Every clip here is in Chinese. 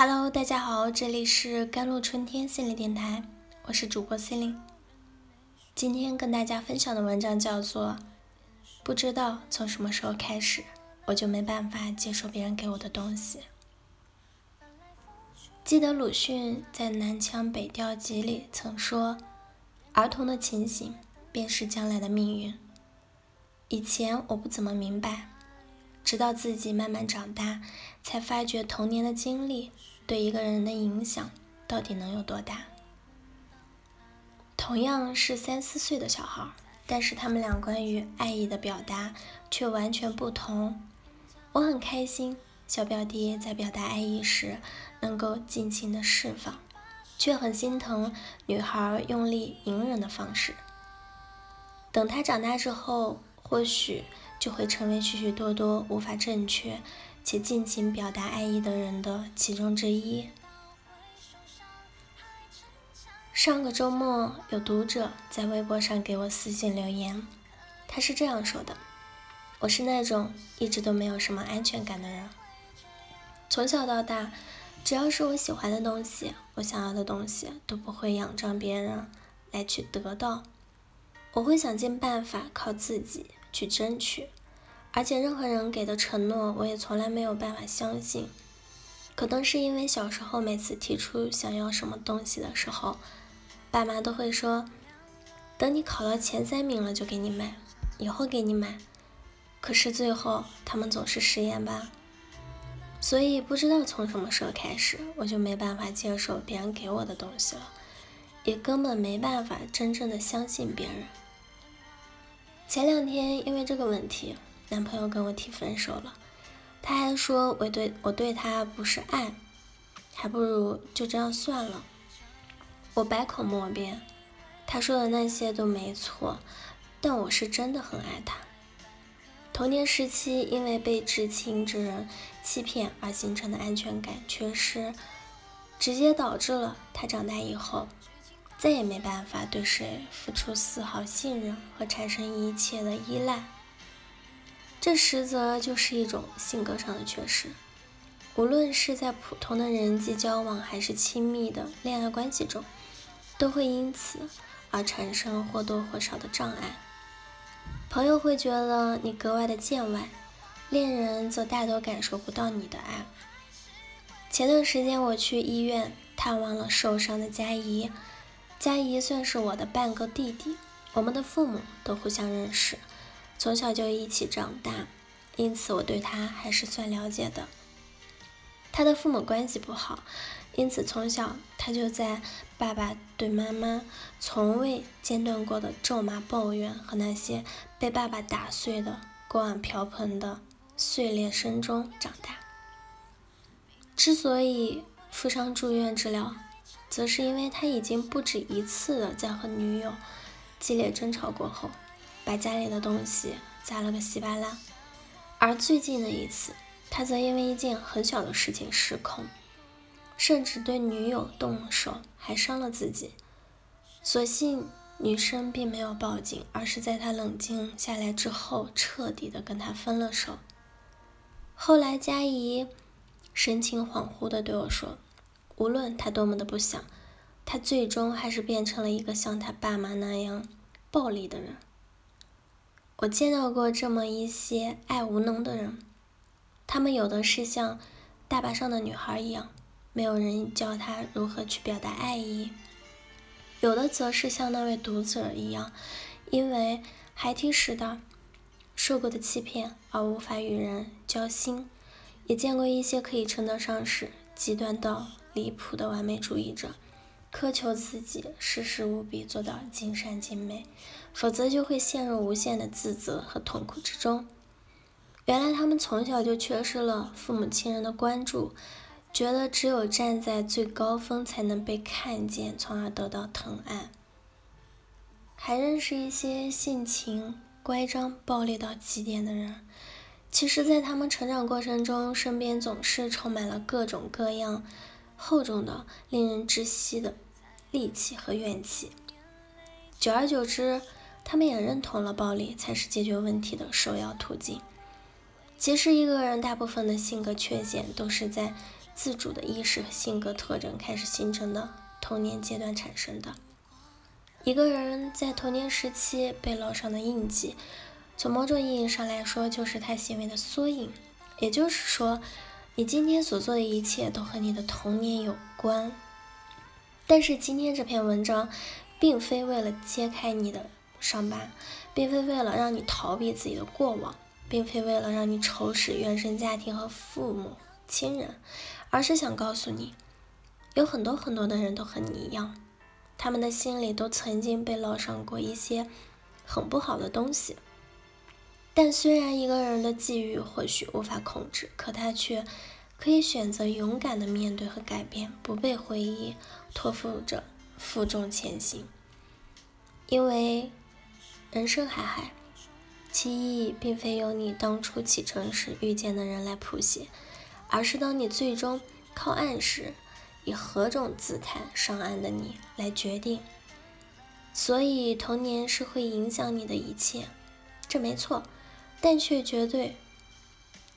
Hello，大家好，这里是甘露春天心理电台，我是主播心灵。今天跟大家分享的文章叫做《不知道从什么时候开始，我就没办法接受别人给我的东西》。记得鲁迅在《南腔北调集》里曾说：“儿童的情形便是将来的命运。”以前我不怎么明白。直到自己慢慢长大，才发觉童年的经历对一个人的影响到底能有多大。同样是三四岁的小孩，但是他们俩关于爱意的表达却完全不同。我很开心小表弟在表达爱意时能够尽情的释放，却很心疼女孩用力隐忍的方式。等他长大之后，或许。就会成为许许多多无法正确且尽情表达爱意的人的其中之一。上个周末，有读者在微博上给我私信留言，他是这样说的：“我是那种一直都没有什么安全感的人，从小到大，只要是我喜欢的东西，我想要的东西，都不会仰仗别人来去得到，我会想尽办法靠自己。”去争取，而且任何人给的承诺，我也从来没有办法相信。可能是因为小时候每次提出想要什么东西的时候，爸妈都会说：“等你考到前三名了就给你买，以后给你买。”可是最后他们总是食言吧。所以不知道从什么时候开始，我就没办法接受别人给我的东西了，也根本没办法真正的相信别人。前两天因为这个问题，男朋友跟我提分手了。他还说我对我对他不是爱，还不如就这样算了。我百口莫辩，他说的那些都没错，但我是真的很爱他。童年时期因为被至亲之人欺骗而形成的安全感缺失，直接导致了他长大以后。再也没办法对谁付出丝毫信任和产生一切的依赖，这实则就是一种性格上的缺失。无论是在普通的人际交往，还是亲密的恋爱关系中，都会因此而产生或多或少的障碍。朋友会觉得你格外的见外，恋人则大多感受不到你的爱。前段时间我去医院探望了受伤的佳怡。佳怡算是我的半个弟弟，我们的父母都互相认识，从小就一起长大，因此我对他还是算了解的。他的父母关系不好，因此从小他就在爸爸对妈妈从未间断过的咒骂、抱怨和那些被爸爸打碎的锅碗瓢盆的碎裂声中长大。之所以负伤住院治疗。则是因为他已经不止一次的在和女友激烈争吵过后，把家里的东西砸了个稀巴烂。而最近的一次，他则因为一件很小的事情失控，甚至对女友动了手，还伤了自己。所幸女生并没有报警，而是在他冷静下来之后，彻底的跟他分了手。后来佳怡神情恍惚的对我说。无论他多么的不想，他最终还是变成了一个像他爸妈那样暴力的人。我见到过这么一些爱无能的人，他们有的是像大巴上的女孩一样，没有人教他如何去表达爱意；有的则是像那位读者一样，因为孩提时代受过的欺骗而无法与人交心。也见过一些可以称得上是极端到。离谱的完美主义者，苛求自己事事无比做到尽善尽美，否则就会陷入无限的自责和痛苦之中。原来他们从小就缺失了父母亲人的关注，觉得只有站在最高峰才能被看见，从而得到疼爱。还认识一些性情乖张、暴力到极点的人，其实，在他们成长过程中，身边总是充满了各种各样。厚重的、令人窒息的戾气和怨气，久而久之，他们也认同了暴力才是解决问题的首要途径。其实，一个人大部分的性格缺陷都是在自主的意识和性格特征开始形成的童年阶段产生的。一个人在童年时期被烙上的印记，从某种意义上来说，就是他行为的缩影。也就是说，你今天所做的一切都和你的童年有关。但是今天这篇文章，并非为了揭开你的伤疤，并非为了让你逃避自己的过往，并非为了让你仇视原生家庭和父母亲人，而是想告诉你，有很多很多的人都和你一样。他们的心里都曾经被烙上过一些很不好的东西，但虽然一个人的际遇或许无法控制，可他却可以选择勇敢的面对和改变，不被回忆托付着负重前行。因为人生海海，其意义并非由你当初启程时遇见的人来谱写，而是当你最终靠岸时。以何种姿态上岸的你来决定，所以童年是会影响你的一切，这没错，但却绝对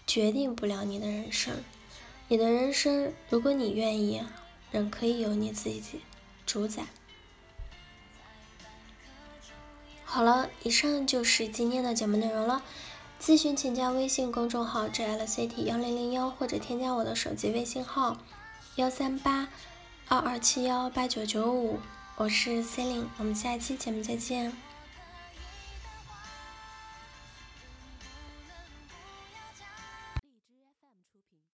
决定不了你的人生。你的人生，如果你愿意，仍可以由你自己主宰。好了，以上就是今天的节目内容了。咨询请加微信公众号 jlct 幺零零幺，或者添加我的手机微信号。幺三八二二七幺八九九五，我是 c e l i n e 我们下期节目再见。